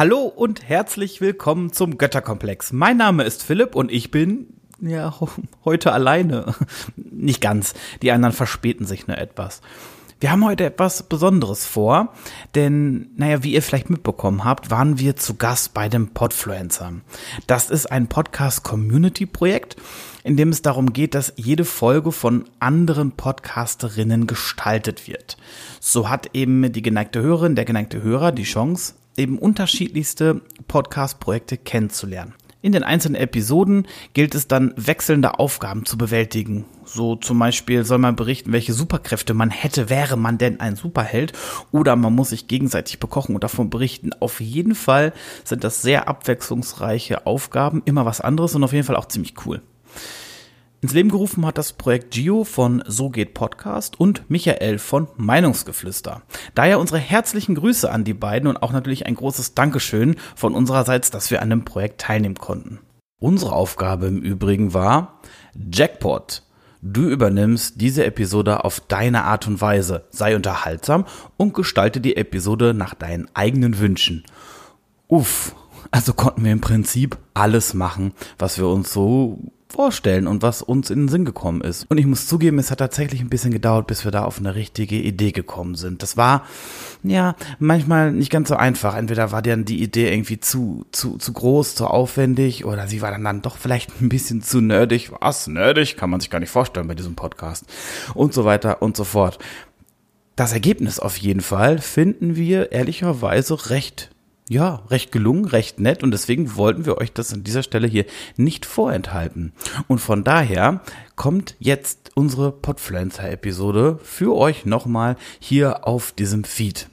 Hallo und herzlich willkommen zum Götterkomplex. Mein Name ist Philipp und ich bin ja heute alleine. Nicht ganz. Die anderen verspäten sich nur etwas. Wir haben heute etwas Besonderes vor, denn, naja, wie ihr vielleicht mitbekommen habt, waren wir zu Gast bei dem Podfluencer. Das ist ein Podcast-Community-Projekt, in dem es darum geht, dass jede Folge von anderen Podcasterinnen gestaltet wird. So hat eben die geneigte Hörerin, der geneigte Hörer die Chance, eben unterschiedlichste Podcast-Projekte kennenzulernen. In den einzelnen Episoden gilt es dann, wechselnde Aufgaben zu bewältigen. So zum Beispiel soll man berichten, welche Superkräfte man hätte, wäre man denn ein Superheld. Oder man muss sich gegenseitig bekochen und davon berichten. Auf jeden Fall sind das sehr abwechslungsreiche Aufgaben, immer was anderes und auf jeden Fall auch ziemlich cool. Ins Leben gerufen hat das Projekt Gio von So geht Podcast und Michael von Meinungsgeflüster. Daher unsere herzlichen Grüße an die beiden und auch natürlich ein großes Dankeschön von unsererseits, dass wir an dem Projekt teilnehmen konnten. Unsere Aufgabe im Übrigen war Jackpot. Du übernimmst diese Episode auf deine Art und Weise, sei unterhaltsam und gestalte die Episode nach deinen eigenen Wünschen. Uff, also konnten wir im Prinzip alles machen, was wir uns so vorstellen und was uns in den Sinn gekommen ist. Und ich muss zugeben, es hat tatsächlich ein bisschen gedauert, bis wir da auf eine richtige Idee gekommen sind. Das war, ja, manchmal nicht ganz so einfach. Entweder war dann die Idee irgendwie zu, zu, zu groß, zu aufwendig oder sie war dann, dann doch vielleicht ein bisschen zu nerdig. Was? Nerdig? Kann man sich gar nicht vorstellen bei diesem Podcast. Und so weiter und so fort. Das Ergebnis auf jeden Fall finden wir ehrlicherweise recht ja, recht gelungen, recht nett und deswegen wollten wir euch das an dieser Stelle hier nicht vorenthalten. Und von daher kommt jetzt unsere Podfluencer-Episode für euch nochmal hier auf diesem Feed.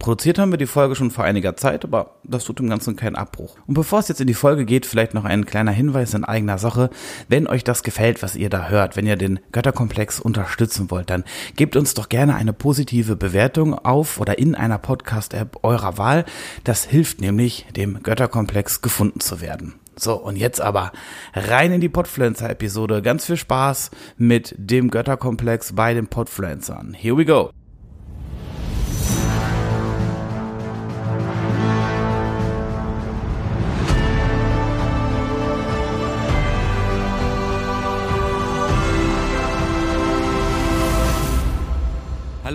Produziert haben wir die Folge schon vor einiger Zeit, aber das tut dem Ganzen keinen Abbruch. Und bevor es jetzt in die Folge geht, vielleicht noch ein kleiner Hinweis in eigener Sache. Wenn euch das gefällt, was ihr da hört, wenn ihr den Götterkomplex unterstützen wollt, dann gebt uns doch gerne eine positive Bewertung auf oder in einer Podcast-App eurer Wahl. Das hilft nämlich, dem Götterkomplex gefunden zu werden. So, und jetzt aber rein in die Podfluencer-Episode. Ganz viel Spaß mit dem Götterkomplex bei den Podfluencern. Here we go.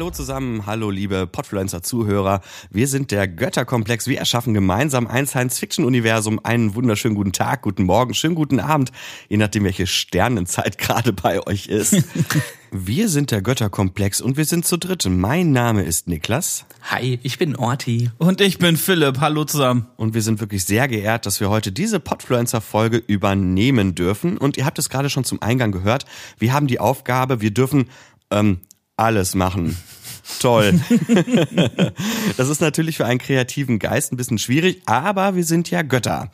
Hallo zusammen, hallo liebe Podfluencer-Zuhörer. Wir sind der Götterkomplex. Wir erschaffen gemeinsam ein Science-Fiction-Universum. Einen wunderschönen guten Tag, guten Morgen, schönen guten Abend, je nachdem, welche Sternenzeit gerade bei euch ist. wir sind der Götterkomplex und wir sind zu dritt. Mein Name ist Niklas. Hi, ich bin Orti. Und ich bin Philipp. Hallo zusammen. Und wir sind wirklich sehr geehrt, dass wir heute diese Podfluencer-Folge übernehmen dürfen. Und ihr habt es gerade schon zum Eingang gehört. Wir haben die Aufgabe, wir dürfen ähm, alles machen. Toll. das ist natürlich für einen kreativen Geist ein bisschen schwierig, aber wir sind ja Götter.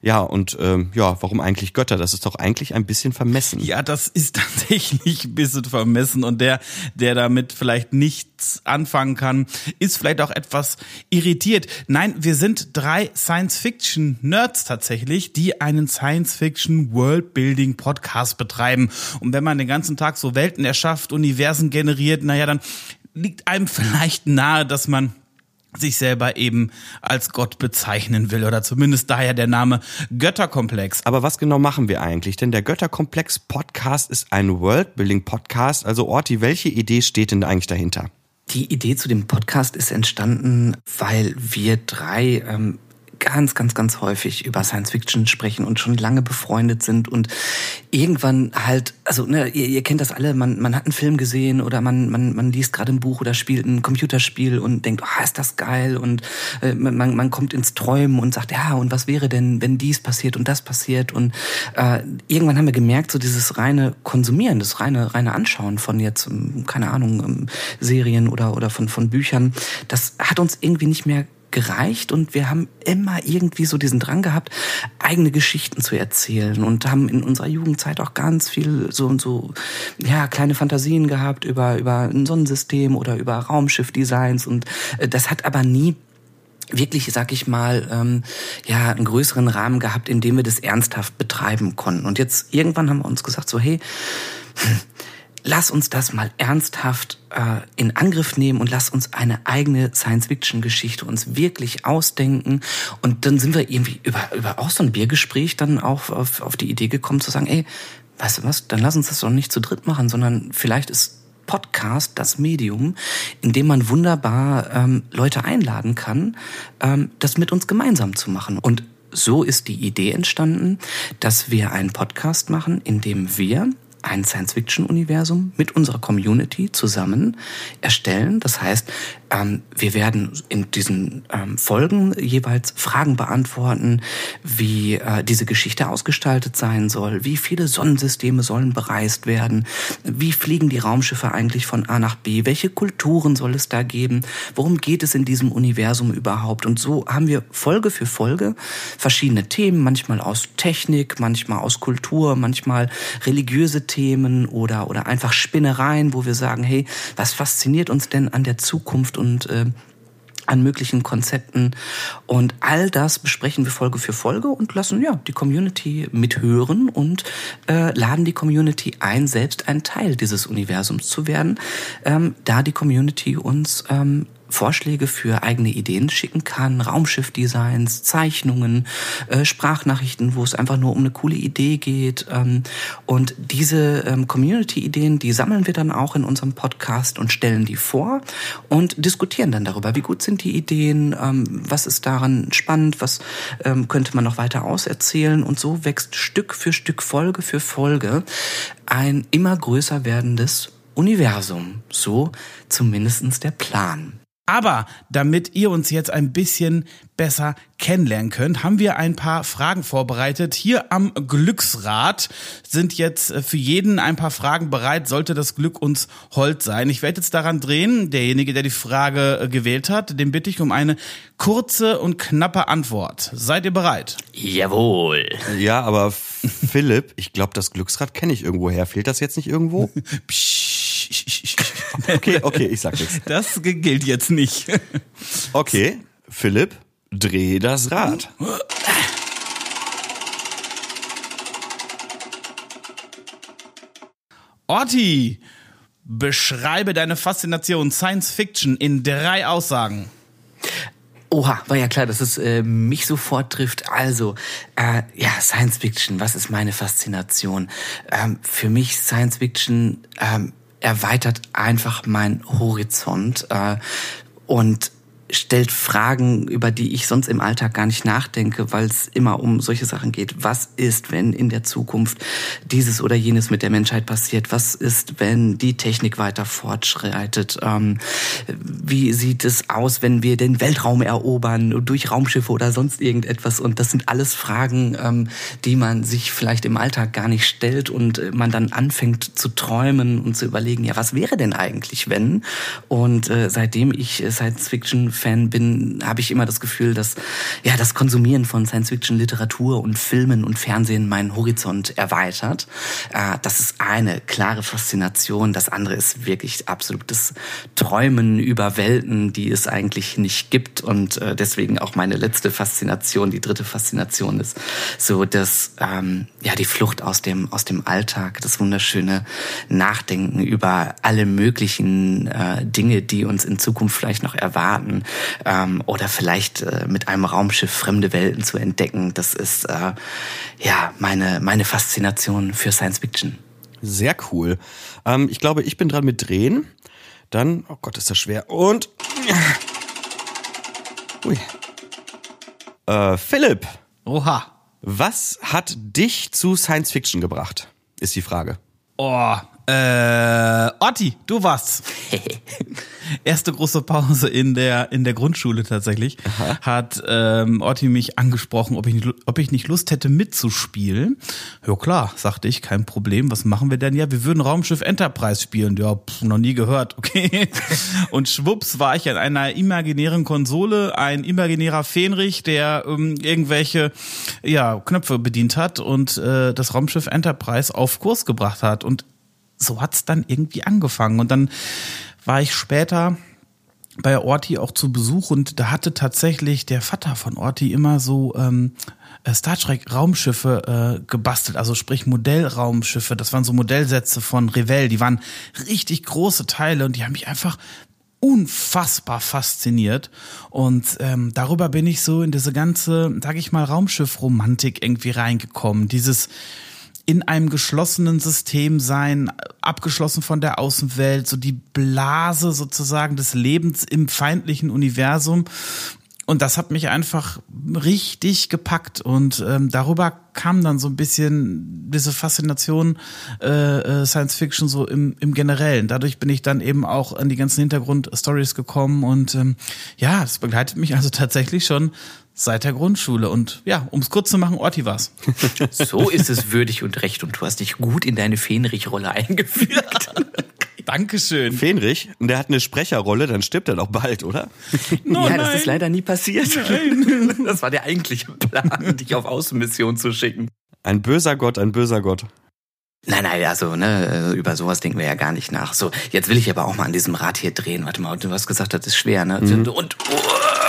Ja, und ähm, ja, warum eigentlich Götter? Das ist doch eigentlich ein bisschen vermessen. Ja, das ist tatsächlich ein bisschen vermessen und der, der damit vielleicht nichts anfangen kann, ist vielleicht auch etwas irritiert. Nein, wir sind drei Science-Fiction-Nerds tatsächlich, die einen Science-Fiction-World-Building-Podcast betreiben. Und wenn man den ganzen Tag so Welten erschafft, Universen generiert, naja, dann liegt einem vielleicht nahe, dass man sich selber eben als Gott bezeichnen will oder zumindest daher der Name Götterkomplex. Aber was genau machen wir eigentlich? Denn der Götterkomplex Podcast ist ein Worldbuilding Podcast. Also Orti, welche Idee steht denn eigentlich dahinter? Die Idee zu dem Podcast ist entstanden, weil wir drei ähm, ganz, ganz, ganz häufig über Science Fiction sprechen und schon lange befreundet sind und irgendwann halt, also ne, ihr, ihr kennt das alle, man, man hat einen Film gesehen oder man, man, man liest gerade ein Buch oder spielt ein Computerspiel und denkt, oh, ist das geil. Und äh, man, man kommt ins Träumen und sagt, ja, und was wäre denn, wenn dies passiert und das passiert? Und äh, irgendwann haben wir gemerkt, so dieses reine Konsumieren, das reine, reine Anschauen von jetzt, ähm, keine Ahnung, ähm, Serien oder, oder von, von Büchern, das hat uns irgendwie nicht mehr gereicht und wir haben immer irgendwie so diesen Drang gehabt, eigene Geschichten zu erzählen und haben in unserer Jugendzeit auch ganz viel so und so, ja, kleine Fantasien gehabt über, über ein Sonnensystem oder über Raumschiffdesigns und äh, das hat aber nie wirklich, sag ich mal, ähm, ja, einen größeren Rahmen gehabt, in dem wir das ernsthaft betreiben konnten. Und jetzt irgendwann haben wir uns gesagt, so, hey, lass uns das mal ernsthaft äh, in Angriff nehmen und lass uns eine eigene Science-Fiction-Geschichte uns wirklich ausdenken. Und dann sind wir irgendwie über, über auch so ein Biergespräch dann auch auf, auf die Idee gekommen zu sagen, ey, weißt du was, dann lass uns das doch nicht zu dritt machen, sondern vielleicht ist Podcast das Medium, in dem man wunderbar ähm, Leute einladen kann, ähm, das mit uns gemeinsam zu machen. Und so ist die Idee entstanden, dass wir einen Podcast machen, in dem wir ein Science-Fiction-Universum mit unserer Community zusammen erstellen. Das heißt, ähm, wir werden in diesen ähm, Folgen jeweils Fragen beantworten, wie äh, diese Geschichte ausgestaltet sein soll, wie viele Sonnensysteme sollen bereist werden, wie fliegen die Raumschiffe eigentlich von A nach B, welche Kulturen soll es da geben, worum geht es in diesem Universum überhaupt. Und so haben wir Folge für Folge verschiedene Themen, manchmal aus Technik, manchmal aus Kultur, manchmal religiöse Themen oder, oder einfach Spinnereien, wo wir sagen, hey, was fasziniert uns denn an der Zukunft und äh, an möglichen Konzepten. Und all das besprechen wir Folge für Folge und lassen ja die Community mithören und äh, laden die Community ein, selbst ein Teil dieses Universums zu werden, ähm, da die Community uns ähm, Vorschläge für eigene Ideen schicken kann, Raumschiffdesigns, Zeichnungen, äh, Sprachnachrichten, wo es einfach nur um eine coole Idee geht. Ähm, und diese ähm, Community-Ideen, die sammeln wir dann auch in unserem Podcast und stellen die vor und diskutieren dann darüber, wie gut sind die Ideen, ähm, was ist daran spannend, was könnte man noch weiter auserzählen. Und so wächst Stück für Stück, Folge für Folge ein immer größer werdendes Universum. So zumindestens der Plan. Aber damit ihr uns jetzt ein bisschen besser kennenlernen könnt, haben wir ein paar Fragen vorbereitet. Hier am Glücksrad sind jetzt äh, für jeden ein paar Fragen bereit, sollte das Glück uns hold sein. Ich werde jetzt daran drehen, derjenige, der die Frage äh, gewählt hat, den bitte ich um eine kurze und knappe Antwort. Seid ihr bereit? Jawohl. Ja, aber Philipp, ich glaube, das Glücksrad kenne ich irgendwoher. Fehlt das jetzt nicht irgendwo? Okay, okay, ich sag nichts. Das gilt jetzt nicht. Okay, Philipp, dreh das Rad. Orti, beschreibe deine Faszination Science Fiction in drei Aussagen. Oha, war ja klar, dass es äh, mich sofort trifft. Also, äh, ja, Science Fiction, was ist meine Faszination? Ähm, für mich Science Fiction ähm, erweitert einfach mein Horizont äh, und stellt Fragen, über die ich sonst im Alltag gar nicht nachdenke, weil es immer um solche Sachen geht. Was ist, wenn in der Zukunft dieses oder jenes mit der Menschheit passiert? Was ist, wenn die Technik weiter fortschreitet? Ähm, wie sieht es aus, wenn wir den Weltraum erobern durch Raumschiffe oder sonst irgendetwas? Und das sind alles Fragen, ähm, die man sich vielleicht im Alltag gar nicht stellt und man dann anfängt zu träumen und zu überlegen, ja, was wäre denn eigentlich, wenn? Und äh, seitdem ich Science Fiction Fan bin, habe ich immer das Gefühl, dass ja das Konsumieren von Science-Fiction-Literatur und Filmen und Fernsehen meinen Horizont erweitert. Äh, das ist eine klare Faszination. Das andere ist wirklich absolutes Träumen über Welten, die es eigentlich nicht gibt. Und äh, deswegen auch meine letzte Faszination, die dritte Faszination ist so, dass ähm, ja die Flucht aus dem aus dem Alltag, das wunderschöne Nachdenken über alle möglichen äh, Dinge, die uns in Zukunft vielleicht noch erwarten, ähm, oder vielleicht äh, mit einem Raumschiff fremde Welten zu entdecken. Das ist äh, ja meine, meine Faszination für Science Fiction. Sehr cool. Ähm, ich glaube, ich bin dran mit Drehen. Dann, oh Gott, ist das schwer. Und. Ui. Äh, Philipp. Oha. Was hat dich zu Science Fiction gebracht? Ist die Frage. Oh, äh, Otti, du warst. Erste große Pause in der in der Grundschule tatsächlich Aha. hat ähm, Otti mich angesprochen, ob ich nicht, ob ich nicht Lust hätte mitzuspielen. Ja klar, sagte ich, kein Problem. Was machen wir denn? Ja, wir würden Raumschiff Enterprise spielen. Ja, pff, noch nie gehört. Okay. Und schwupps war ich an einer imaginären Konsole, ein imaginärer Fähnrich, der ähm, irgendwelche ja Knöpfe bedient hat und äh, das Raumschiff Enterprise auf Kurs gebracht hat und so hat's dann irgendwie angefangen. Und dann war ich später bei Orti auch zu Besuch und da hatte tatsächlich der Vater von Orti immer so ähm, äh, Star Trek Raumschiffe äh, gebastelt, also sprich Modellraumschiffe. Das waren so Modellsätze von Revell, die waren richtig große Teile und die haben mich einfach unfassbar fasziniert und ähm, darüber bin ich so in diese ganze, sag ich mal, Raumschiff-Romantik irgendwie reingekommen. Dieses in einem geschlossenen System sein, abgeschlossen von der Außenwelt, so die Blase sozusagen des Lebens im feindlichen Universum. Und das hat mich einfach richtig gepackt und ähm, darüber kam dann so ein bisschen diese Faszination äh, äh, Science Fiction so im, im Generellen. Dadurch bin ich dann eben auch an die ganzen Hintergrundstories gekommen und ähm, ja, das begleitet mich also tatsächlich schon seit der Grundschule. Und ja, um es kurz zu machen, Orti war's. So ist es würdig und recht und du hast dich gut in deine Fähnrich-Rolle eingefügt. Dankeschön. Fenrich, der hat eine Sprecherrolle, dann stirbt er doch bald, oder? ja, das ist leider nie passiert. Nein. Das war der eigentliche Plan, dich auf Außenmission zu schicken. Ein böser Gott, ein böser Gott. Nein, nein, also ne, über sowas denken wir ja gar nicht nach. So, jetzt will ich aber auch mal an diesem Rad hier drehen. Warte mal, du hast gesagt, das ist schwer, ne? Mhm. Und uh,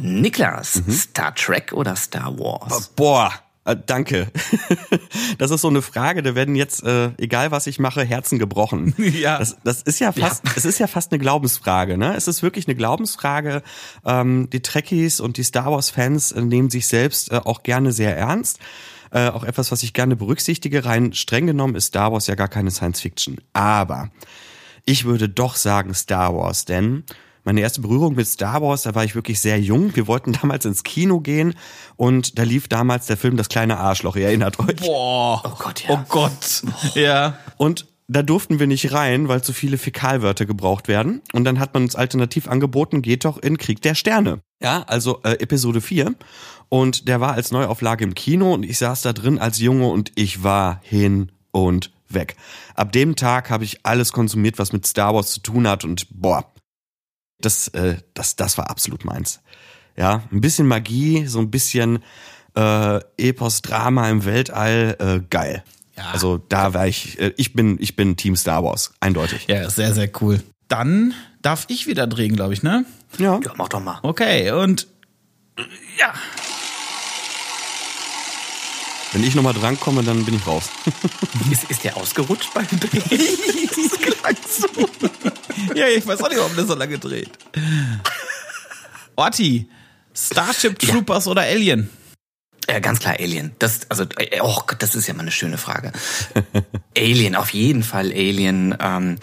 Niklas, mhm. Star Trek oder Star Wars? Boah, äh, danke. Das ist so eine Frage, da werden jetzt, äh, egal was ich mache, Herzen gebrochen. Ja. Das, das ist ja fast, ja. es ist ja fast eine Glaubensfrage, ne? Es ist wirklich eine Glaubensfrage. Ähm, die Trekkies und die Star Wars-Fans äh, nehmen sich selbst äh, auch gerne sehr ernst. Äh, auch etwas, was ich gerne berücksichtige. Rein streng genommen ist Star Wars ja gar keine Science Fiction. Aber ich würde doch sagen Star Wars, denn meine erste Berührung mit Star Wars, da war ich wirklich sehr jung. Wir wollten damals ins Kino gehen und da lief damals der Film Das kleine Arschloch. Ihr erinnert euch? Boah. Oh Gott, ja. Oh Gott. Ja. Und da durften wir nicht rein, weil zu viele Fäkalwörter gebraucht werden. Und dann hat man uns alternativ angeboten, geht doch in Krieg der Sterne. Ja, also äh, Episode 4. Und der war als Neuauflage im Kino und ich saß da drin als Junge und ich war hin und weg. Ab dem Tag habe ich alles konsumiert, was mit Star Wars zu tun hat und boah, das, äh, das, das war absolut meins. Ja, ein bisschen Magie, so ein bisschen äh, Epos-Drama im Weltall, äh, geil. Ja. Also da war ich, äh, ich bin, ich bin Team Star Wars, eindeutig. Ja, sehr, sehr cool. Dann darf ich wieder drehen, glaube ich, ne? Ja. Ja, mach doch mal. Okay, und ja. Wenn ich nochmal drankomme, dann bin ich raus. ist, ist der ausgerutscht beim Drehen? das klang so. Ja, ich weiß auch nicht, warum der so lange dreht. Orti, Starship Troopers ja. oder Alien? Ja, ganz klar Alien. Das, also, äh, oh, das ist ja mal eine schöne Frage. Alien, auf jeden Fall Alien. Ähm,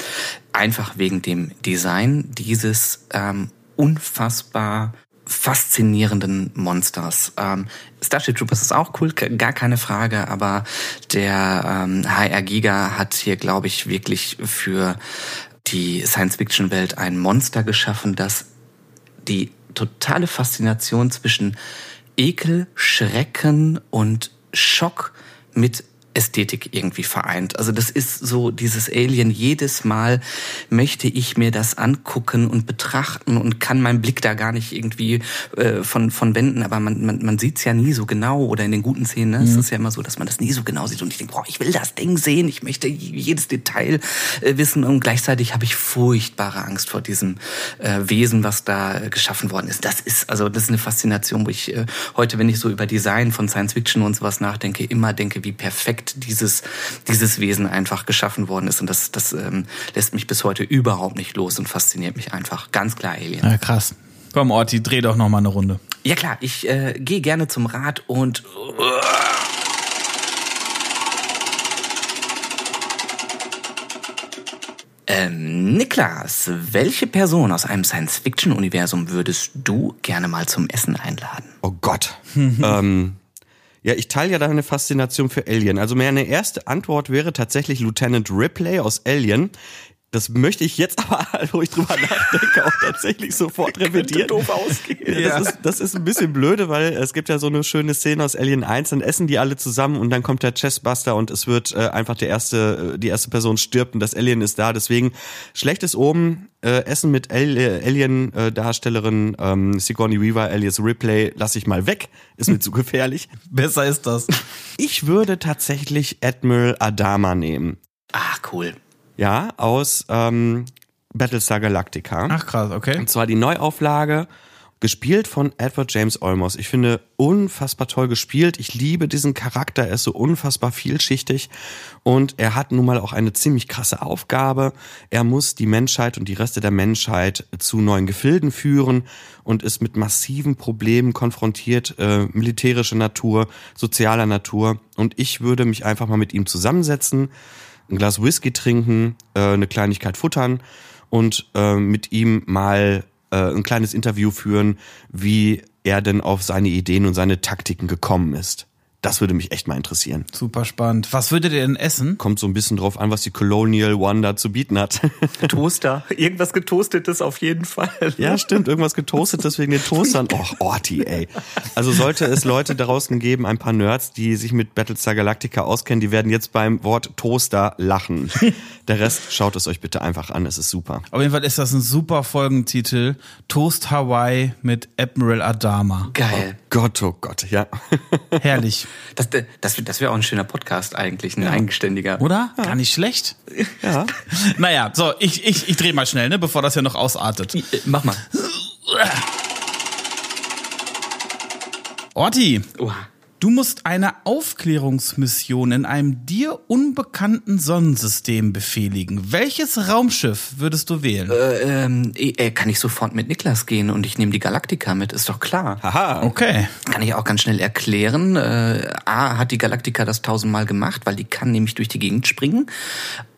einfach wegen dem Design dieses ähm, unfassbar faszinierenden Monsters. Ähm, Starship Troopers ist auch cool, gar keine Frage, aber der ähm, HR Giga hat hier, glaube ich, wirklich für die Science-Fiction-Welt ein Monster geschaffen, das die totale Faszination zwischen Ekel, Schrecken und Schock mit Ästhetik irgendwie vereint. Also das ist so dieses Alien. Jedes Mal möchte ich mir das angucken und betrachten und kann meinen Blick da gar nicht irgendwie äh, von von wenden. Aber man man, man sieht es ja nie so genau oder in den guten Szenen. Ne? Mhm. Es ist ja immer so, dass man das nie so genau sieht und ich denke, boah, ich will das Ding sehen. Ich möchte jedes Detail äh, wissen und gleichzeitig habe ich furchtbare Angst vor diesem äh, Wesen, was da äh, geschaffen worden ist. Das ist also das ist eine Faszination, wo ich äh, heute, wenn ich so über Design von Science Fiction und sowas nachdenke, immer denke, wie perfekt perfekt dieses, dieses Wesen einfach geschaffen worden ist. Und das, das ähm, lässt mich bis heute überhaupt nicht los und fasziniert mich einfach. Ganz klar, Alien. Ja, krass. Komm, Orti, dreh doch noch mal eine Runde. Ja klar, ich äh, gehe gerne zum Rad und... Uh, Ähm, Niklas, welche Person aus einem Science-Fiction-Universum würdest du gerne mal zum Essen einladen? Oh Gott. ähm, ja, ich teile ja deine Faszination für Alien. Also meine erste Antwort wäre tatsächlich Lieutenant Ripley aus Alien. Das möchte ich jetzt aber, wo ich drüber nachdenke, auch tatsächlich sofort revidieren. doof ausgehen. Ja, das, ist, das ist ein bisschen blöde, weil es gibt ja so eine schöne Szene aus Alien 1, dann essen die alle zusammen und dann kommt der Chessbuster und es wird äh, einfach der erste, äh, die erste Person stirbt und das Alien ist da. Deswegen schlechtes oben, äh, Essen mit äh, Alien-Darstellerin ähm, Sigourney Weaver, alias Ripley, lasse ich mal weg. Ist mir zu gefährlich. Besser ist das. Ich würde tatsächlich Admiral Adama nehmen. Ach, cool. Ja, aus ähm, Battlestar Galactica. Ach krass, okay. Und zwar die Neuauflage, gespielt von Edward James Olmos. Ich finde unfassbar toll gespielt. Ich liebe diesen Charakter. Er ist so unfassbar vielschichtig und er hat nun mal auch eine ziemlich krasse Aufgabe. Er muss die Menschheit und die Reste der Menschheit zu neuen Gefilden führen und ist mit massiven Problemen konfrontiert, äh, militärischer Natur, sozialer Natur. Und ich würde mich einfach mal mit ihm zusammensetzen, ein Glas Whisky trinken, äh, eine Kleinigkeit futtern und äh, mit ihm mal äh, ein kleines Interview führen, wie er denn auf seine Ideen und seine Taktiken gekommen ist. Das würde mich echt mal interessieren. Super spannend. Was würdet ihr denn essen? Kommt so ein bisschen drauf an, was die Colonial One da zu bieten hat. Toaster. Irgendwas getoastetes auf jeden Fall. Ja, stimmt. Irgendwas getoastetes wegen den Toastern. Och, Orti, ey. Also sollte es Leute draußen geben, ein paar Nerds, die sich mit Battlestar Galactica auskennen, die werden jetzt beim Wort Toaster lachen. Der Rest schaut es euch bitte einfach an. Es ist super. Auf jeden Fall ist das ein super Folgentitel. Toast Hawaii mit Admiral Adama. Geil. Gott, oh Gott, ja. Herrlich. Das, das, das wäre auch ein schöner Podcast eigentlich, ein eigenständiger. Oder? Gar nicht schlecht. Ja. Naja, so, ich, ich, ich drehe mal schnell, ne, bevor das ja noch ausartet. Äh, Mach mal. Orti, Oha. Du musst eine Aufklärungsmission in einem dir unbekannten Sonnensystem befehligen. Welches Raumschiff würdest du wählen? Äh, ähm, äh, kann ich sofort mit Niklas gehen und ich nehme die Galaktika mit, ist doch klar. Haha. Okay. Kann ich auch ganz schnell erklären. Äh, A hat die Galaktika das tausendmal gemacht, weil die kann nämlich durch die Gegend springen.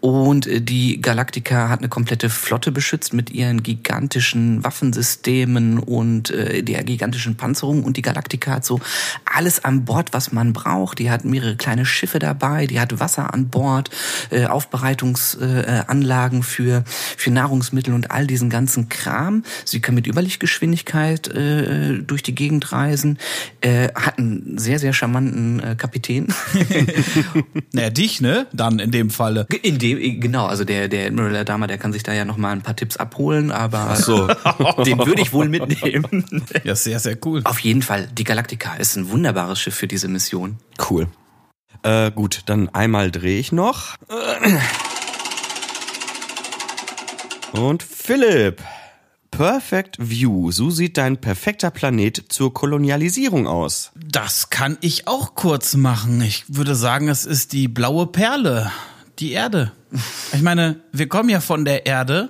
Und äh, die Galaktika hat eine komplette Flotte beschützt mit ihren gigantischen Waffensystemen und äh, der gigantischen Panzerung. Und die Galaktika hat so alles an Bord, was man braucht. Die hat mehrere kleine Schiffe dabei, die hat Wasser an Bord, äh, Aufbereitungsanlagen für, für Nahrungsmittel und all diesen ganzen Kram. Sie kann mit Überlichtgeschwindigkeit äh, durch die Gegend reisen, äh, hat einen sehr, sehr charmanten äh, Kapitän. Naja, dich, ne? Dann in dem Falle. In dem, genau, also der, der Admiral Adama, der kann sich da ja noch mal ein paar Tipps abholen, aber So. den würde ich wohl mitnehmen. Ja, sehr, sehr cool. Auf jeden Fall, die Galaktika ist ein wunderbares Schiff für diese Mission. Cool. Äh, gut, dann einmal drehe ich noch. Und Philipp. Perfect View. So sieht dein perfekter Planet zur Kolonialisierung aus. Das kann ich auch kurz machen. Ich würde sagen, es ist die blaue Perle. Die Erde. Ich meine, wir kommen ja von der Erde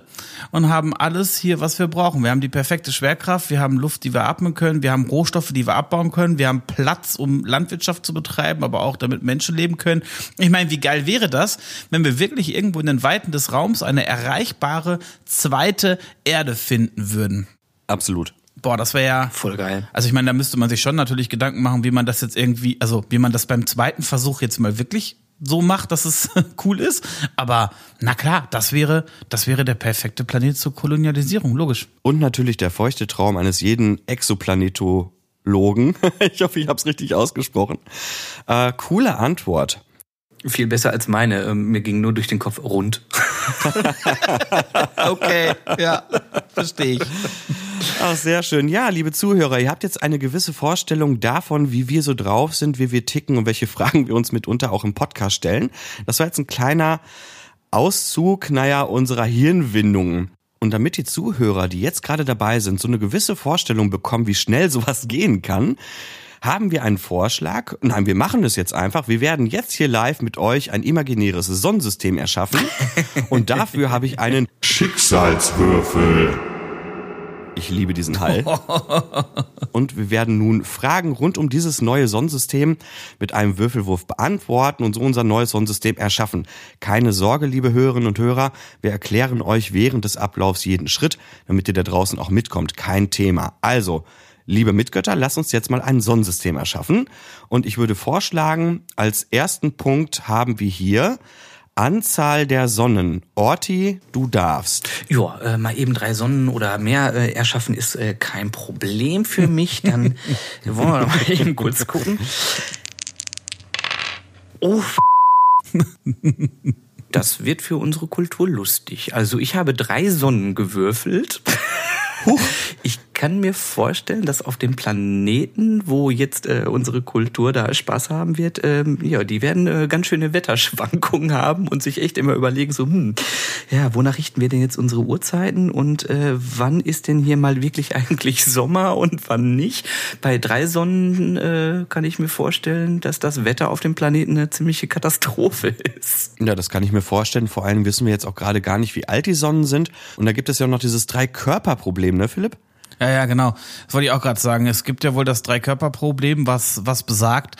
und haben alles hier, was wir brauchen. Wir haben die perfekte Schwerkraft, wir haben Luft, die wir atmen können, wir haben Rohstoffe, die wir abbauen können, wir haben Platz, um Landwirtschaft zu betreiben, aber auch damit Menschen leben können. Ich meine, wie geil wäre das, wenn wir wirklich irgendwo in den Weiten des Raums eine erreichbare zweite Erde finden würden? Absolut. Boah, das wäre ja Voll geil. also ich meine, da müsste man sich schon natürlich Gedanken machen, wie man das jetzt irgendwie, also wie man das beim zweiten Versuch jetzt mal wirklich so macht, dass es cool ist. Aber na klar, das wäre, das wäre der perfekte Planet zur Kolonialisierung, logisch. Und natürlich der feuchte Traum eines jeden Exoplanetologen. ich hoffe, ich habe es richtig ausgesprochen. Äh, coole Antwort. Viel besser als meine. Ähm, Mir ging nur durch den Kopf rund. Okay, ja, verstehe ich. Ach, sehr schön. Ja, liebe Zuhörer, ihr habt jetzt eine gewisse Vorstellung davon, wie wir so drauf sind, wie wir ticken und welche Fragen wir uns mitunter auch im Podcast stellen. Das war jetzt ein kleiner Auszug, naja, unserer Hirnwindungen. Und damit die Zuhörer, die jetzt gerade dabei sind, so eine gewisse Vorstellung bekommen, wie schnell sowas gehen kann, haben wir einen Vorschlag. Nein, wir machen es jetzt einfach. Wir werden jetzt hier live mit euch ein imaginäres Sonnensystem erschaffen. Und dafür habe ich einen Schicksalswürfel. Ich liebe diesen Hall. Und wir werden nun Fragen rund um dieses neue Sonnensystem mit einem Würfelwurf beantworten und so unser neues Sonnensystem erschaffen. Keine Sorge, liebe Hörerinnen und Hörer, wir erklären euch während des Ablaufs jeden Schritt, damit ihr da draußen auch mitkommt. Kein Thema. Also, liebe Mitgötter, lasst uns jetzt mal ein Sonnensystem erschaffen. Und ich würde vorschlagen, als ersten Punkt haben wir hier Anzahl der Sonnen. Orti, du darfst. Ja, äh, mal eben drei Sonnen oder mehr äh, erschaffen ist äh, kein Problem für mich. Dann wollen wir mal eben kurz gucken. Oh, f das wird für unsere Kultur lustig. Also ich habe drei Sonnen gewürfelt. Ich kann mir vorstellen, dass auf dem Planeten, wo jetzt äh, unsere Kultur da Spaß haben wird, ähm, ja, die werden äh, ganz schöne Wetterschwankungen haben und sich echt immer überlegen, so, hm, ja, wonach richten wir denn jetzt unsere Uhrzeiten und äh, wann ist denn hier mal wirklich eigentlich Sommer und wann nicht? Bei drei Sonnen äh, kann ich mir vorstellen, dass das Wetter auf dem Planeten eine ziemliche Katastrophe ist. Ja, das kann ich mir vorstellen. Vor allem wissen wir jetzt auch gerade gar nicht, wie alt die Sonnen sind. Und da gibt es ja noch dieses Drei-Körper-Problem, ne, Philipp? Ja, ja, genau. Das wollte ich auch gerade sagen. Es gibt ja wohl das Drei-Körper-Problem, was, was besagt,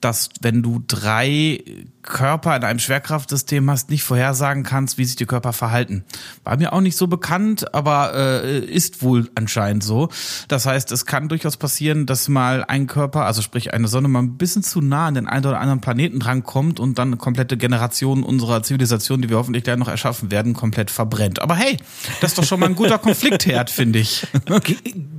dass wenn du drei Körper in einem Schwerkraftsystem hast, nicht vorhersagen kannst, wie sich die Körper verhalten. War mir auch nicht so bekannt, aber äh, ist wohl anscheinend so. Das heißt, es kann durchaus passieren, dass mal ein Körper, also sprich eine Sonne, mal ein bisschen zu nah an den einen oder anderen Planeten drankommt und dann eine komplette Generation unserer Zivilisation, die wir hoffentlich gleich noch erschaffen werden, komplett verbrennt. Aber hey, das ist doch schon mal ein guter Konfliktherd, finde ich.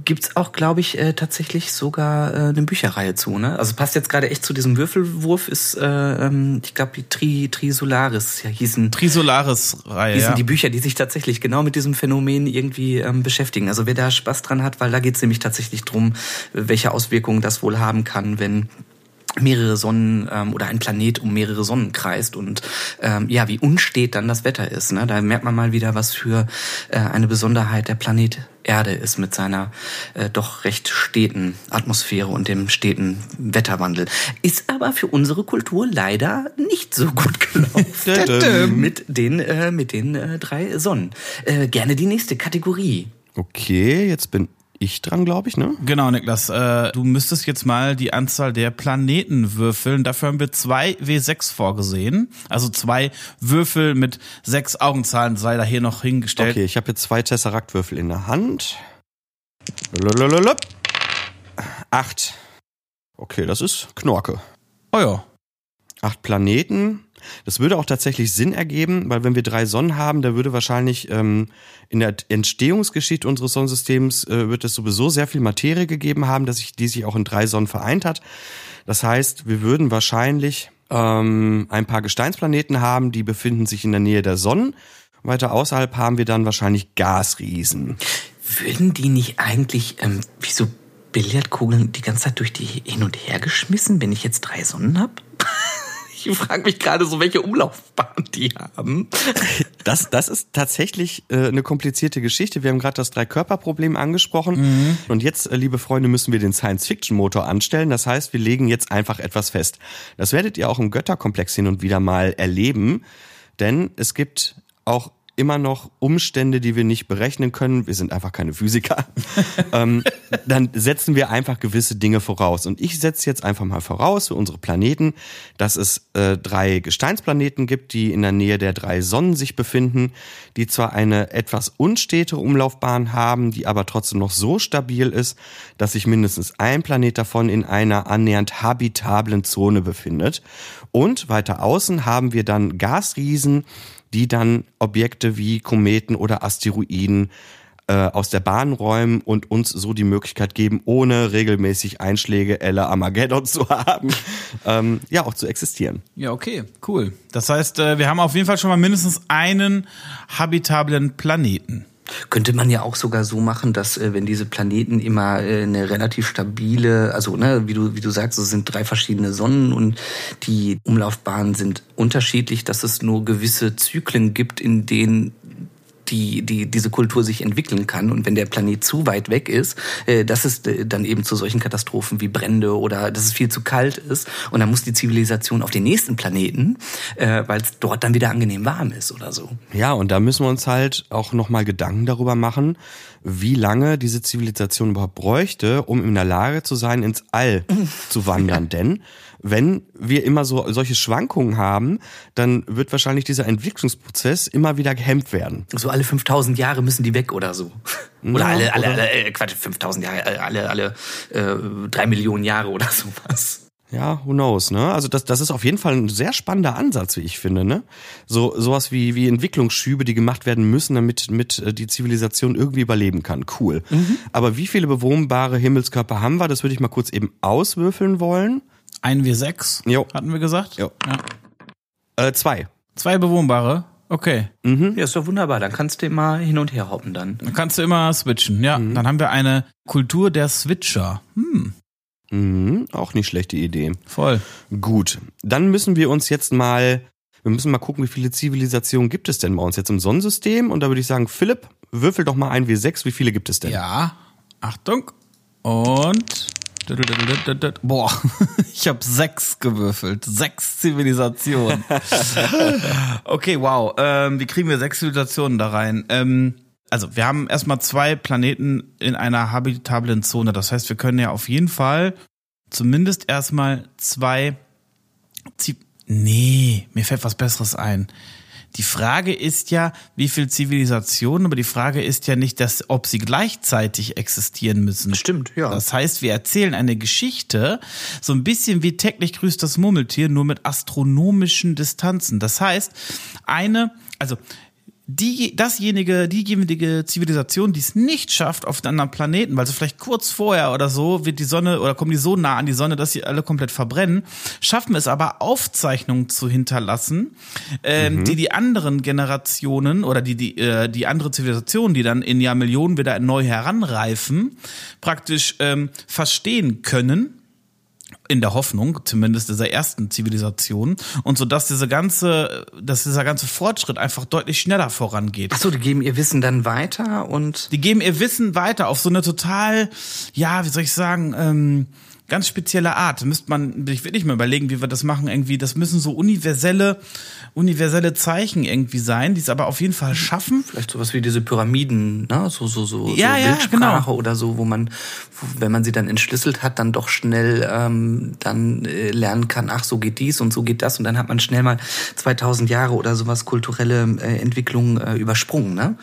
Gibt's auch, glaube ich, äh, tatsächlich sogar äh, eine Bücherreihe zu. Ne? Also passt jetzt gerade echt zu diesem Würfelwurf, ist äh, ähm, ich glaube, die Tri, Trisolaris ja, hießen. Trisolaris-Reihe. Hießen ja. die Bücher, die sich tatsächlich genau mit diesem Phänomen irgendwie ähm, beschäftigen. Also wer da Spaß dran hat, weil da geht es nämlich tatsächlich drum, welche Auswirkungen das wohl haben kann, wenn mehrere Sonnen ähm, oder ein Planet um mehrere Sonnen kreist und ähm, ja, wie unstet dann das Wetter ist. Ne? Da merkt man mal wieder, was für äh, eine Besonderheit der Planet Erde ist mit seiner äh, doch recht steten Atmosphäre und dem steten Wetterwandel. Ist aber für unsere Kultur leider nicht so gut gelaufen mit den äh, mit den äh, drei Sonnen. Äh, gerne die nächste Kategorie. Okay, jetzt bin ich dran, glaube ich, ne? Genau, Niklas. Äh, du müsstest jetzt mal die Anzahl der Planeten würfeln. Dafür haben wir zwei W6 vorgesehen. Also zwei Würfel mit sechs Augenzahlen sei da hier noch hingestellt. Okay, ich habe jetzt zwei Tesseraktwürfel in der Hand. Lalalala. Acht. Okay, das ist Knorke. Oh ja. Acht Planeten. Das würde auch tatsächlich Sinn ergeben, weil wenn wir drei Sonnen haben, da würde wahrscheinlich ähm, in der Entstehungsgeschichte unseres Sonnensystems äh, wird es sowieso sehr viel Materie gegeben haben, dass sich die sich auch in drei Sonnen vereint hat. Das heißt, wir würden wahrscheinlich ähm, ein paar Gesteinsplaneten haben, die befinden sich in der Nähe der Sonnen. Weiter außerhalb haben wir dann wahrscheinlich Gasriesen. Würden die nicht eigentlich ähm, wie so Billardkugeln die ganze Zeit durch die hin und her geschmissen, wenn ich jetzt drei Sonnen hab? Ich frage mich gerade so, welche Umlaufbahn die haben. Das, das ist tatsächlich äh, eine komplizierte Geschichte. Wir haben gerade das Drei-Körper-Problem angesprochen. Mhm. Und jetzt, äh, liebe Freunde, müssen wir den Science-Fiction-Motor anstellen. Das heißt, wir legen jetzt einfach etwas fest. Das werdet ihr auch im Götterkomplex hin und wieder mal erleben. Denn es gibt auch immer noch Umstände, die wir nicht berechnen können, wir sind einfach keine Physiker, ähm, dann setzen wir einfach gewisse Dinge voraus. Und ich setze jetzt einfach mal voraus für unsere Planeten, dass es äh, drei Gesteinsplaneten gibt, die in der Nähe der drei Sonnen sich befinden, die zwar eine etwas unstete Umlaufbahn haben, die aber trotzdem noch so stabil ist, dass sich mindestens ein Planet davon in einer annähernd habitablen Zone befindet. Und weiter außen haben wir dann Gasriesen, die dann Objekte wie Kometen oder Asteroiden äh, aus der Bahn räumen und uns so die Möglichkeit geben, ohne regelmäßig Einschläge Ella Armageddon zu haben, ähm, ja auch zu existieren. Ja, okay, cool. Das heißt, äh, wir haben auf jeden Fall schon mal mindestens einen habitablen Planeten. Könnte man ja auch sogar so machen, dass äh, wenn diese Planeten immer äh, eine relativ stabile, also ne, wie du wie du sagst, es sind drei verschiedene Sonnen und die Umlaufbahnen sind unterschiedlich, dass es nur gewisse Zyklen gibt, in denen die, die diese Kultur sich entwickeln kann. Und wenn der Planet zu weit weg ist, äh, dass es äh, dann eben zu solchen Katastrophen wie Brände oder dass es viel zu kalt ist. Und dann muss die Zivilisation auf den nächsten Planeten, äh, weil es dort dann wieder angenehm warm ist oder so. Ja, und da müssen wir uns halt auch nochmal Gedanken darüber machen, wie lange diese Zivilisation überhaupt bräuchte, um in der Lage zu sein, ins All zu wandern. Denn wenn wir immer so solche Schwankungen haben, dann wird wahrscheinlich dieser Entwicklungsprozess immer wieder gehemmt werden. So alle 5000 Jahre müssen die weg oder so. Oder ja, alle, alle, alle, äh, Quatsch, 5000 Jahre, äh, alle, alle äh, drei Millionen Jahre oder sowas. Ja, who knows, ne? Also das, das ist auf jeden Fall ein sehr spannender Ansatz, wie ich finde, ne? So sowas wie wie Entwicklungsschübe, die gemacht werden müssen, damit mit äh, die Zivilisation irgendwie überleben kann. Cool. Mhm. Aber wie viele bewohnbare Himmelskörper haben wir? Das würde ich mal kurz eben auswürfeln wollen. Ein W6 jo. hatten wir gesagt. Jo. Ja. Äh, zwei. Zwei bewohnbare. Okay. Ja, ist doch wunderbar. Dann kannst du immer hin und her hoppen dann. Dann kannst du immer switchen. Ja, dann haben wir eine Kultur der Switcher. Hm, Mhm, auch nicht schlechte Idee. voll. Gut, dann müssen wir uns jetzt mal, wir müssen mal gucken, wie viele Zivilisationen gibt es denn bei uns jetzt im Sonnensystem? Und da würde ich sagen, Philipp, würfel doch mal ein W6, wie viele gibt es denn? Ja, Achtung. Und. Boah, ich habe sechs gewürfelt. Sechs Zivilisationen. okay, wow. Ähm, wie kriegen wir sechs Zivilisationen da rein? Ähm, also, wir haben erstmal zwei Planeten in einer habitablen Zone. Das heißt, wir können ja auf jeden Fall zumindest erstmal zwei. Ziv nee, mir fällt was Besseres ein. Die Frage ist ja, wie viel Zivilisationen, aber die Frage ist ja nicht, dass, ob sie gleichzeitig existieren müssen. Stimmt, ja. Das heißt, wir erzählen eine Geschichte, so ein bisschen wie täglich grüßt das Murmeltier, nur mit astronomischen Distanzen. Das heißt, eine, also die, dasjenige, diejenige Zivilisation, die es nicht schafft auf einen anderen Planeten, weil sie vielleicht kurz vorher oder so wird die Sonne oder kommen die so nah an die Sonne, dass sie alle komplett verbrennen, schaffen es aber Aufzeichnungen zu hinterlassen, ähm, die die anderen Generationen oder die die äh, die andere Zivilisation, die dann in Jahrmillionen wieder neu heranreifen, praktisch ähm, verstehen können in der Hoffnung, zumindest dieser ersten Zivilisation, und so dass diese ganze, dass dieser ganze Fortschritt einfach deutlich schneller vorangeht. Ach so, die geben ihr Wissen dann weiter und Die geben ihr Wissen weiter auf so eine total, ja, wie soll ich sagen, ähm, ganz spezielle Art. Da müsste man sich wirklich mal überlegen, wie wir das machen. Irgendwie, das müssen so universelle, universelle Zeichen irgendwie sein, die es aber auf jeden Fall schaffen. vielleicht sowas wie diese Pyramiden, ne? so so so, Ja, so ja, Bildsprache genau. oder so, wo man, wenn man sie dann entschlüsselt hat, dann doch schnell ähm, dann äh, lernen kann. Ach, so geht dies und so geht das und dann hat man schnell mal 2000 Jahre oder sowas kulturelle äh, Entwicklung äh, übersprungen, ne?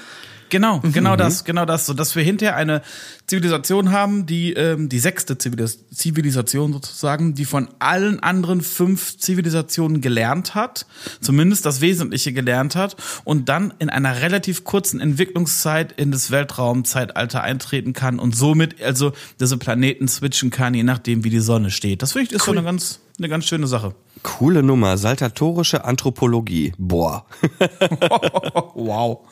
Genau, genau das, genau das, so dass wir hinterher eine Zivilisation haben, die ähm, die sechste Zivilis Zivilisation sozusagen, die von allen anderen fünf Zivilisationen gelernt hat, zumindest das Wesentliche gelernt hat und dann in einer relativ kurzen Entwicklungszeit in das Weltraumzeitalter eintreten kann und somit also diese Planeten switchen kann, je nachdem wie die Sonne steht. Das finde ich ist so eine ganz eine ganz schöne Sache. Coole Nummer, saltatorische Anthropologie. Boah. Wow.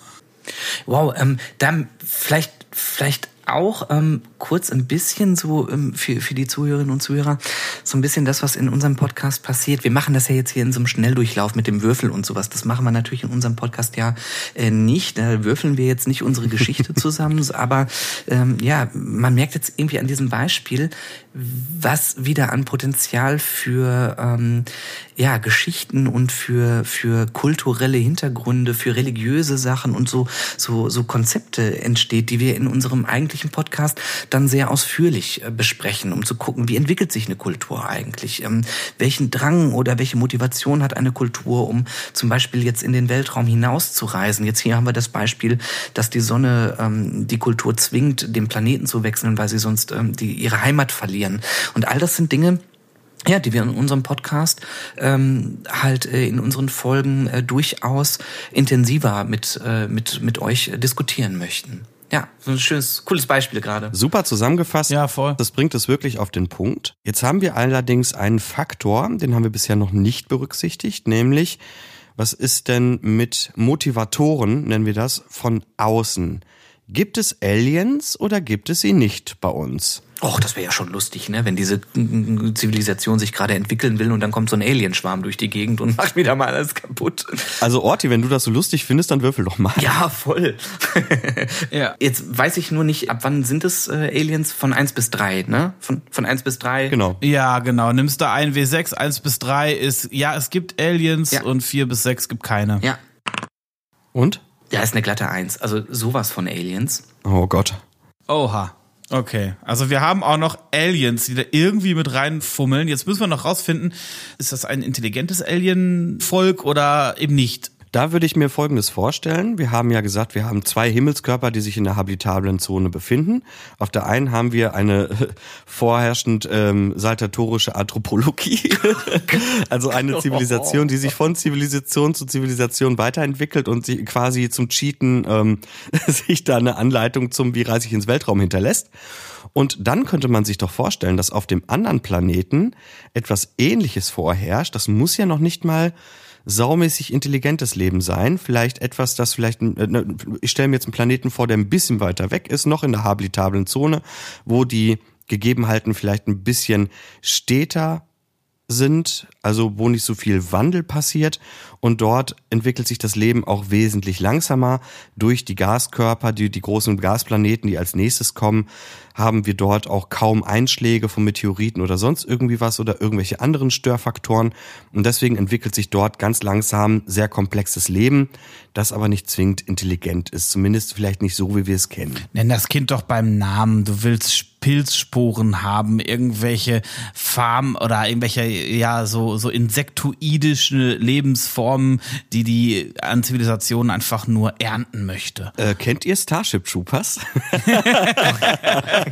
Wow, ähm, dann vielleicht, vielleicht auch ähm, kurz ein bisschen so ähm, für, für die Zuhörerinnen und Zuhörer so ein bisschen das, was in unserem Podcast passiert. Wir machen das ja jetzt hier in so einem Schnelldurchlauf mit dem Würfel und sowas. Das machen wir natürlich in unserem Podcast ja äh, nicht. Da würfeln wir jetzt nicht unsere Geschichte zusammen, aber ähm, ja, man merkt jetzt irgendwie an diesem Beispiel, was wieder an Potenzial für ähm, ja, Geschichten und für, für kulturelle Hintergründe, für religiöse Sachen und so, so, so Konzepte entsteht, die wir in unserem eigentlichen Podcast dann sehr ausführlich äh, besprechen, um zu gucken, wie entwickelt sich eine Kultur eigentlich? Ähm, welchen Drang oder welche Motivation hat eine Kultur, um zum Beispiel jetzt in den Weltraum hinauszureisen? Jetzt hier haben wir das Beispiel, dass die Sonne ähm, die Kultur zwingt, den Planeten zu wechseln, weil sie sonst ähm, die, ihre Heimat verlieren. Und all das sind Dinge, ja, die wir in unserem Podcast ähm, halt äh, in unseren Folgen äh, durchaus intensiver mit, äh, mit, mit euch äh, diskutieren möchten. Ja, so ein schönes, cooles Beispiel gerade. Super zusammengefasst. Ja, voll. Das bringt es wirklich auf den Punkt. Jetzt haben wir allerdings einen Faktor, den haben wir bisher noch nicht berücksichtigt, nämlich was ist denn mit Motivatoren, nennen wir das, von außen? Gibt es Aliens oder gibt es sie nicht bei uns? Och, das wäre ja schon lustig, ne? Wenn diese Zivilisation sich gerade entwickeln will und dann kommt so ein Alienschwarm durch die Gegend und macht wieder mal alles kaputt. Also Orti, wenn du das so lustig findest, dann würfel doch mal. Ja, voll. Ja. Jetzt weiß ich nur nicht, ab wann sind es äh, Aliens? Von eins bis drei, ne? Von, von eins bis drei. Genau. Ja, genau. Nimmst du ein W6, 1 bis 3 ist, ja, es gibt Aliens Ja. und 4 bis 6 gibt keine. Ja, Und? ja, ist eine glatte Eins. Also sowas von Aliens. Oh Gott. Oha. Okay. Also wir haben auch noch Aliens, die da irgendwie mit reinfummeln. Jetzt müssen wir noch rausfinden, ist das ein intelligentes Alien-Volk oder eben nicht? Da würde ich mir Folgendes vorstellen. Wir haben ja gesagt, wir haben zwei Himmelskörper, die sich in der habitablen Zone befinden. Auf der einen haben wir eine vorherrschend ähm, saltatorische Anthropologie, also eine Zivilisation, die sich von Zivilisation zu Zivilisation weiterentwickelt und sie quasi zum Cheaten ähm, sich da eine Anleitung zum Wie reise ich ins Weltraum hinterlässt. Und dann könnte man sich doch vorstellen, dass auf dem anderen Planeten etwas Ähnliches vorherrscht. Das muss ja noch nicht mal saumäßig intelligentes Leben sein. Vielleicht etwas, das vielleicht, äh, ne, ich stelle mir jetzt einen Planeten vor, der ein bisschen weiter weg ist, noch in der habitablen Zone, wo die Gegebenheiten vielleicht ein bisschen steter sind, also wo nicht so viel Wandel passiert und dort entwickelt sich das Leben auch wesentlich langsamer durch die Gaskörper, die, die großen Gasplaneten, die als nächstes kommen, haben wir dort auch kaum Einschläge von Meteoriten oder sonst irgendwie was oder irgendwelche anderen Störfaktoren und deswegen entwickelt sich dort ganz langsam sehr komplexes Leben, das aber nicht zwingend intelligent ist, zumindest vielleicht nicht so, wie wir es kennen. Nenn das Kind doch beim Namen, du willst Pilzsporen haben, irgendwelche Farm oder irgendwelche, ja, so, so insektoidische Lebensformen, die die an Zivilisationen einfach nur ernten möchte. Äh, kennt ihr Starship Troopers?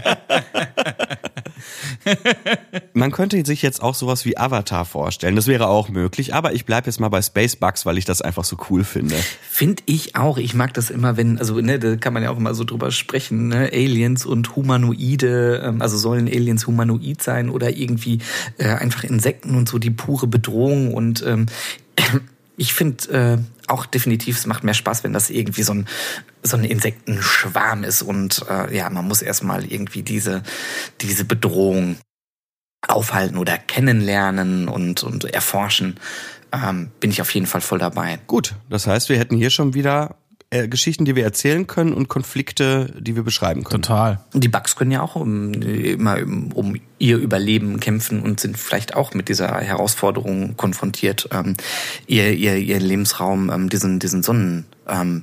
Man könnte sich jetzt auch sowas wie Avatar vorstellen. Das wäre auch möglich, aber ich bleibe jetzt mal bei Space Bugs, weil ich das einfach so cool finde. Finde ich auch. Ich mag das immer, wenn, also ne, da kann man ja auch immer so drüber sprechen, ne? Aliens und Humanoide, ähm, also sollen Aliens humanoid sein oder irgendwie äh, einfach Insekten und so die pure Bedrohung und ähm, ich finde äh, auch definitiv, es macht mehr Spaß, wenn das irgendwie so ein, so ein Insektenschwarm ist und äh, ja, man muss erstmal irgendwie diese, diese Bedrohung aufhalten oder kennenlernen und, und erforschen. Ähm, bin ich auf jeden Fall voll dabei. Gut, das heißt, wir hätten hier schon wieder äh, Geschichten, die wir erzählen können und Konflikte, die wir beschreiben können. Total. Und die Bugs können ja auch um, immer um, um ihr Überleben kämpfen und sind vielleicht auch mit dieser Herausforderung konfrontiert, ähm, ihr, ihr, ihr Lebensraum ähm, diesen, diesen Sonnen, ähm,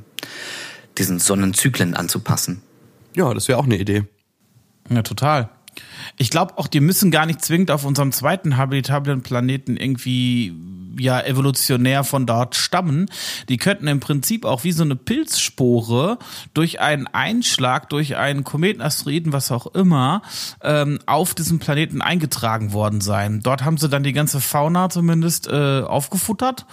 diesen Sonnenzyklen anzupassen. Ja, das wäre auch eine Idee. Ja, total. Ich glaube auch, die müssen gar nicht zwingend auf unserem zweiten habitablen Planeten irgendwie ja evolutionär von dort stammen. Die könnten im Prinzip auch wie so eine Pilzspore durch einen Einschlag, durch einen Kometen, Asteroiden, was auch immer, ähm, auf diesem Planeten eingetragen worden sein. Dort haben sie dann die ganze Fauna zumindest äh, aufgefuttert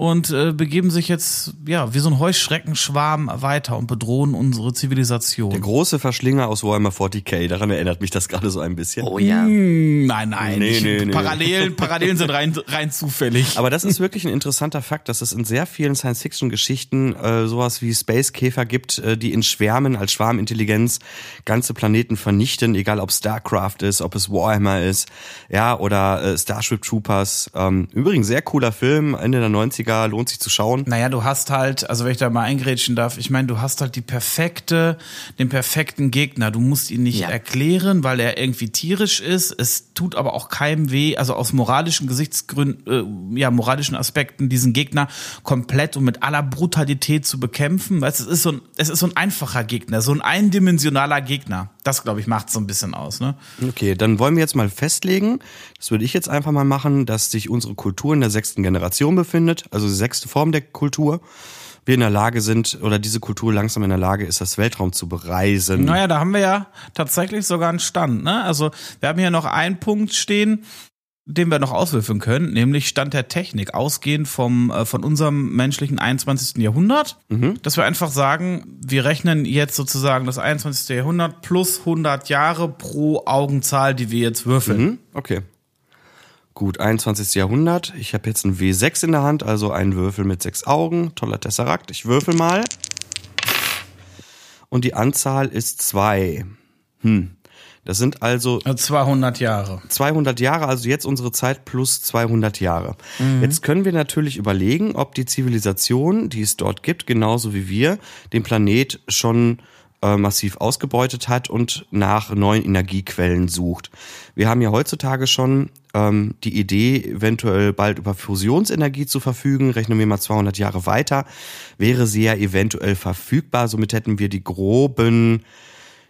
und äh, begeben sich jetzt ja wie so ein Heuschreckenschwarm weiter und bedrohen unsere Zivilisation. Der große Verschlinger aus Warhammer 40k, daran erinnert mich das gerade so ein bisschen. Oh ja. Hm, nein, nein. Nee, nee, nee. Parallelen, Parallelen sind rein, rein zufällig. Aber das ist wirklich ein interessanter Fakt, dass es in sehr vielen Science-Fiction-Geschichten äh, sowas wie Space-Käfer gibt, äh, die in Schwärmen als Schwarmintelligenz ganze Planeten vernichten, egal ob StarCraft ist, ob es Warhammer ist, ja, oder äh, Starship Troopers. Ähm, übrigens, sehr cooler Film, Ende der 90er, lohnt sich zu schauen. Naja, du hast halt, also wenn ich da mal eingrätschen darf, ich meine, du hast halt die perfekte, den perfekten Gegner. Du musst ihn nicht Ja. erklären, weil er irgendwie tierisch ist. Es tut aber auch keinem weh, also aus moralischen Gesichtsgründen, äh, ja, moralischen Aspekten, diesen Gegner komplett und mit aller Brutalität zu bekämpfen. Weißt, du, es ist so ein, es ist so ein einfacher Gegner, so ein eindimensionaler Gegner. Das, glaube ich, macht so ein bisschen aus, ne? Okay, dann wollen wir jetzt mal festlegen, das würde ich jetzt einfach mal machen, dass sich unsere Kultur in der sechsten Generation befindet, also die sechste Form der Kultur. Wir in der Lage sind, oder diese Kultur langsam in der Lage ist, das Weltraum zu bereisen. Naja, da haben wir ja tatsächlich sogar einen Stand. Ne? Also wir haben hier noch einen Punkt stehen, den wir noch auswürfeln können, nämlich Stand der Technik, ausgehend vom, äh, von unserem menschlichen 21. Jahrhundert. Dass wir einfach sagen, wir rechnen jetzt sozusagen das 21. Jahrhundert plus 100 Jahre pro Augenzahl, die wir jetzt würfeln. Mhm, okay. Gut, 21. Jahrhundert. Ich habe jetzt ein W6 in der Hand, also einen Würfel mit sechs Augen. Toller Tesserakt. Ich würfel mal. Und die Anzahl ist zwei. Hm. Das sind also Also 200 Jahre. 200 Jahre, also jetzt unsere Zeit plus 200 Jahre. Jetzt können wir natürlich überlegen, ob die Zivilisation, die es dort gibt, genauso wie wir, den Planet schon äh, massiv ausgebeutet hat und nach neuen Energiequellen sucht. Wir haben ja heutzutage schon ähm, die Idee, eventuell bald über Fusionsenergie zu verfügen. Rechnen wir mal 200 Jahre weiter, wäre sie ja eventuell verfügbar. Somit hätten wir die groben,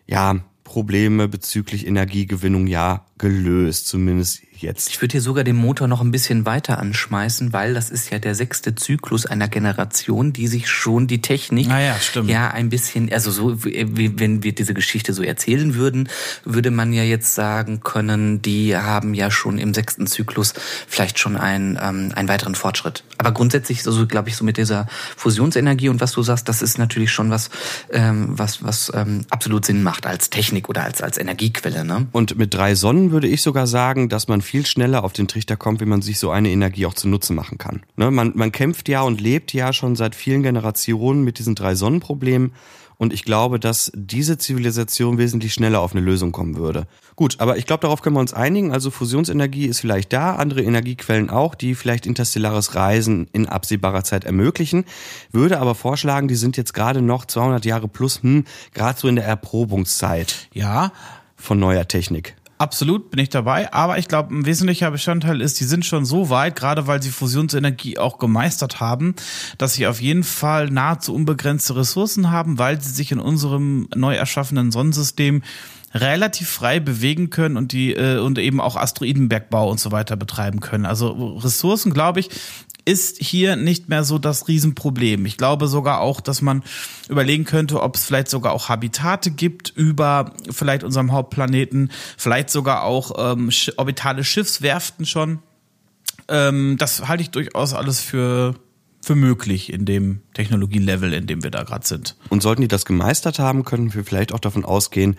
ja, Probleme bezüglich Energiegewinnung ja gelöst, zumindest jetzt. Ich würde hier sogar den Motor noch ein bisschen weiter anschmeißen, weil das ist ja der sechste Zyklus einer Generation, die sich schon die Technik Ah ja, stimmt. ja ein bisschen, also so wie, wenn wir diese Geschichte so erzählen würden, würde man ja jetzt sagen können, die haben ja schon im sechsten Zyklus vielleicht schon einen, ähm, einen weiteren Fortschritt. Aber grundsätzlich, also glaube ich, so mit dieser Fusionsenergie und was du sagst, das ist natürlich schon was, ähm, was, was ähm, absolut Sinn macht als Technik oder als, als Energiequelle. Ne? Und mit drei Sonnen würde ich sogar sagen, dass man viel schneller auf den Trichter kommt, wenn man sich so eine Energie auch zunutze machen kann. Ne? Man, man kämpft ja und lebt ja schon seit vielen Generationen mit diesen drei Sonnenproblemen. Und ich glaube, dass diese Zivilisation wesentlich schneller auf eine Lösung kommen würde. Gut, aber ich glaube, darauf können wir uns einigen. Also Fusionsenergie ist vielleicht da, andere Energiequellen auch, die vielleicht interstellares Reisen in absehbarer Zeit ermöglichen. Würde aber vorschlagen, die sind jetzt gerade noch 200 Jahre plus, hm, gerade so in der Erprobungszeit. Ja, von neuer Technik. Absolut bin ich dabei, aber ich glaube, ein wesentlicher Bestandteil ist, die sind schon so weit, gerade weil sie Fusionsenergie auch gemeistert haben, dass sie auf jeden Fall nahezu unbegrenzte Ressourcen haben, weil sie sich in unserem neu erschaffenen Sonnensystem relativ frei bewegen können und die äh, und eben auch Asteroidenbergbau und so weiter betreiben können. Also Ressourcen, glaube ich, ist hier nicht mehr so das Riesenproblem. Ich glaube sogar auch, dass man überlegen könnte, ob es vielleicht sogar auch Habitate gibt über vielleicht unserem Hauptplaneten, vielleicht sogar auch ähm, orbitale Schiffswerften schon. Ähm, das halte ich durchaus alles für für möglich in dem Technologielevel, in dem wir da gerade sind. Und sollten die das gemeistert haben, könnten wir vielleicht auch davon ausgehen,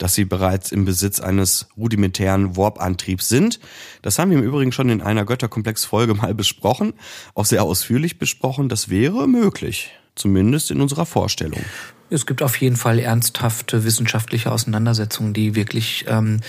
dass sie bereits im Besitz eines rudimentären Warp-Antriebs sind. Das haben wir im Übrigen schon in einer Götterkomplex-Folge mal besprochen, auch sehr ausführlich besprochen. Das wäre möglich, zumindest in unserer Vorstellung. Es gibt auf jeden Fall ernsthafte wissenschaftliche Auseinandersetzungen, die wirklich ähm,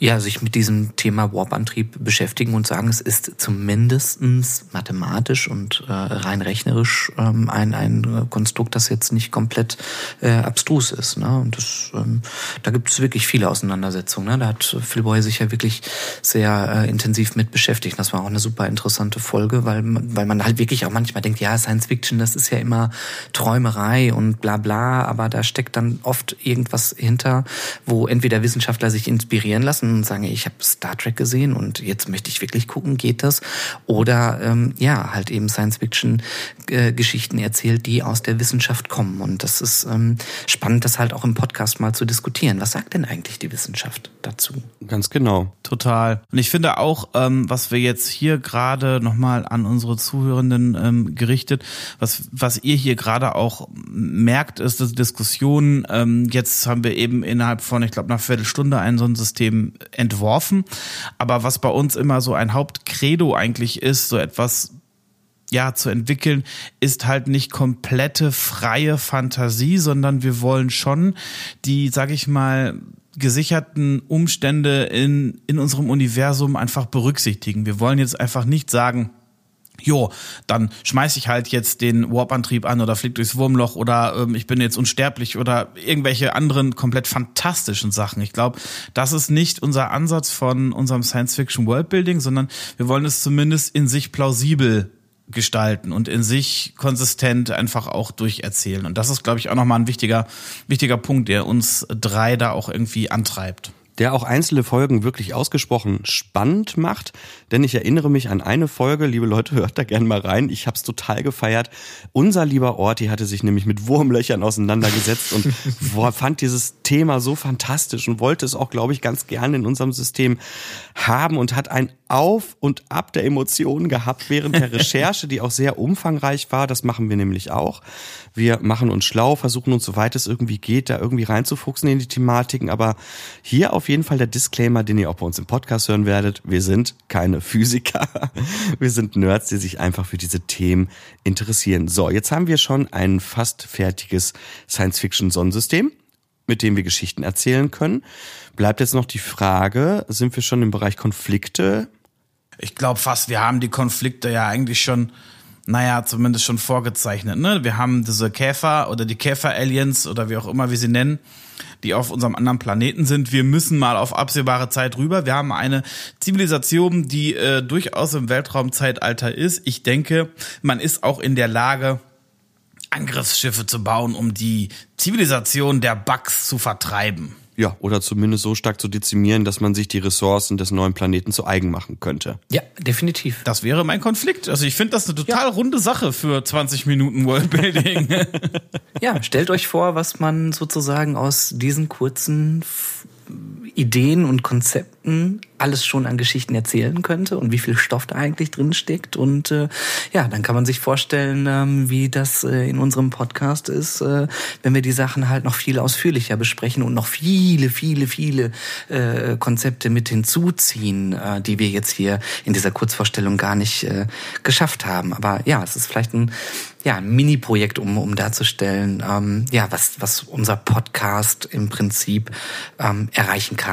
ja, sich mit diesem Thema Warp-Antrieb beschäftigen und sagen, es ist zumindestens mathematisch und äh, rein rechnerisch ähm, ein, ein Konstrukt, das jetzt nicht komplett äh, abstrus ist. Ne? Und das, ähm, da gibt es wirklich viele Auseinandersetzungen. Ne? Da hat Phil Boy sich ja wirklich sehr äh, intensiv mit beschäftigt. Das war auch eine super interessante Folge, weil, weil man halt wirklich auch manchmal denkt, ja, Science Fiction, das ist ja immer Träumerei und bla bla, aber da steckt dann oft irgendwas hinter, wo entweder Wissenschaftler sich inspirieren lassen, und sagen, ich habe Star Trek gesehen und jetzt möchte ich wirklich gucken, geht das? Oder ähm, ja, halt eben Science-Fiction-Geschichten äh, erzählt, die aus der Wissenschaft kommen. Und das ist ähm, spannend, das halt auch im Podcast mal zu diskutieren. Was sagt denn eigentlich die Wissenschaft dazu? Ganz genau. Total. Und ich finde auch, ähm, was wir jetzt hier gerade nochmal an unsere Zuhörenden ähm, gerichtet, was, was ihr hier gerade auch merkt, ist, dass Diskussion, ähm, jetzt haben wir eben innerhalb von, ich glaube, einer Viertelstunde ein so ein System entworfen. Aber was bei uns immer so ein Hauptcredo eigentlich ist, so etwas ja, zu entwickeln, ist halt nicht komplette freie Fantasie, sondern wir wollen schon die, sag ich mal, gesicherten Umstände in, in unserem Universum einfach berücksichtigen. Wir wollen jetzt einfach nicht sagen, jo, dann schmeiß ich halt jetzt den Warp-Antrieb an oder flieg durchs Wurmloch oder ähm, ich bin jetzt unsterblich oder irgendwelche anderen komplett fantastischen Sachen. Ich glaube, das ist nicht unser Ansatz von unserem Science-Fiction-Worldbuilding, sondern wir wollen es zumindest in sich plausibel gestalten und in sich konsistent einfach auch durcherzählen. Und das ist, glaube ich, auch nochmal ein wichtiger, wichtiger Punkt, der uns drei da auch irgendwie antreibt der auch einzelne Folgen wirklich ausgesprochen spannend macht. Denn ich erinnere mich an eine Folge, liebe Leute, hört da gerne mal rein. Ich habe es total gefeiert. Unser lieber Orti hatte sich nämlich mit Wurmlöchern auseinandergesetzt und fand dieses Thema so fantastisch und wollte es auch, glaube ich, ganz gerne in unserem System haben und hat ein Auf und Ab der Emotionen gehabt während der Recherche, die auch sehr umfangreich war. Das machen wir nämlich auch. Wir machen uns schlau, versuchen uns, soweit es irgendwie geht, da irgendwie reinzufuchsen in die Thematiken. Aber hier auf jeden Fall der Disclaimer, den ihr auch bei uns im Podcast hören werdet. Wir sind keine Physiker. Wir sind Nerds, die sich einfach für diese Themen interessieren. So, jetzt haben wir schon ein fast fertiges Science-Fiction-Sonnensystem mit dem wir Geschichten erzählen können. Bleibt jetzt noch die Frage, sind wir schon im Bereich Konflikte? Ich glaube fast, wir haben die Konflikte ja eigentlich schon naja, zumindest schon vorgezeichnet. Ne? Wir haben diese Käfer oder die Käfer-Aliens oder wie auch immer wir sie nennen, die auf unserem anderen Planeten sind. Wir müssen mal auf absehbare Zeit rüber. Wir haben eine Zivilisation, die äh, durchaus im Weltraumzeitalter ist. Ich denke, man ist auch in der Lage, Angriffsschiffe zu bauen, um die Zivilisation der Bugs zu vertreiben. Ja, oder zumindest so stark zu dezimieren, dass man sich die Ressourcen des neuen Planeten zu eigen machen könnte. Ja, definitiv. Das wäre mein Konflikt. Also ich finde das eine total ja. runde Sache für 20 Minuten Worldbuilding. ja, stellt euch vor, was man sozusagen aus diesen kurzen Ideen und Konzepten alles schon an Geschichten erzählen könnte und wie viel Stoff da eigentlich drin steckt. Und äh, ja, dann kann man sich vorstellen, ähm, wie das äh, in unserem Podcast ist, äh, wenn wir die Sachen halt noch viel ausführlicher besprechen und noch viele, viele, viele äh, Konzepte mit hinzuziehen, äh, die wir jetzt hier in dieser Kurzvorstellung gar nicht äh, geschafft haben. Aber ja, es ist vielleicht ein ja, ein Mini-Projekt, um, um darzustellen, ähm, ja, was, was unser Podcast im Prinzip ähm, erreichen kann.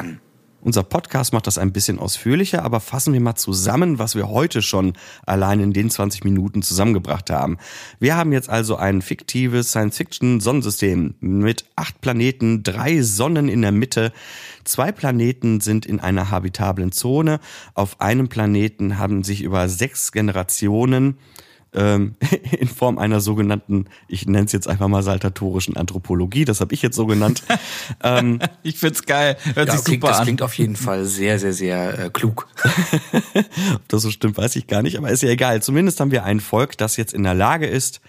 Unser Podcast macht das ein bisschen ausführlicher, aber fassen wir mal zusammen, was wir heute schon allein in den 20 Minuten zusammengebracht haben. Wir haben jetzt also ein fiktives Science-Fiction-Sonnensystem mit acht Planeten, drei Sonnen in der Mitte. Zwei Planeten sind in einer habitablen Zone. Auf einem Planeten haben sich über sechs Generationen ähm, in Form einer sogenannten, ich nenne es jetzt einfach mal saltatorischen Anthropologie, das habe ich jetzt so genannt. ähm, ich find's geil, hört ja, sich klingt, super das an. klingt auf jeden Fall sehr, sehr, sehr äh, klug. Ob das so stimmt, weiß ich gar nicht, aber ist ja egal. Zumindest haben wir ein Volk, das jetzt in der Lage ist,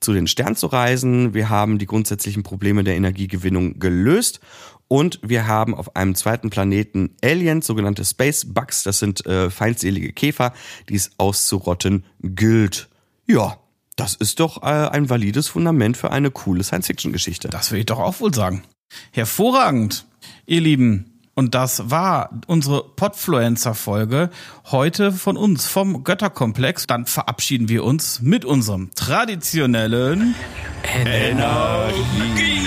zu den Sternen zu reisen. Wir haben die grundsätzlichen Probleme der Energiegewinnung gelöst und wir haben auf einem zweiten Planeten Aliens, sogenannte Space Bugs. Das sind äh, feindselige Käfer, die es auszurotten gilt. Ja, das ist doch äh, ein valides Fundament für eine coole Science-Fiction-Geschichte. Das will ich doch auch wohl sagen. Hervorragend, ihr Lieben. Und das war unsere Podfluencer-Folge heute von uns vom Götterkomplex. Dann verabschieden wir uns mit unserem traditionellen Energie.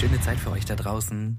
Schöne Zeit für euch da draußen.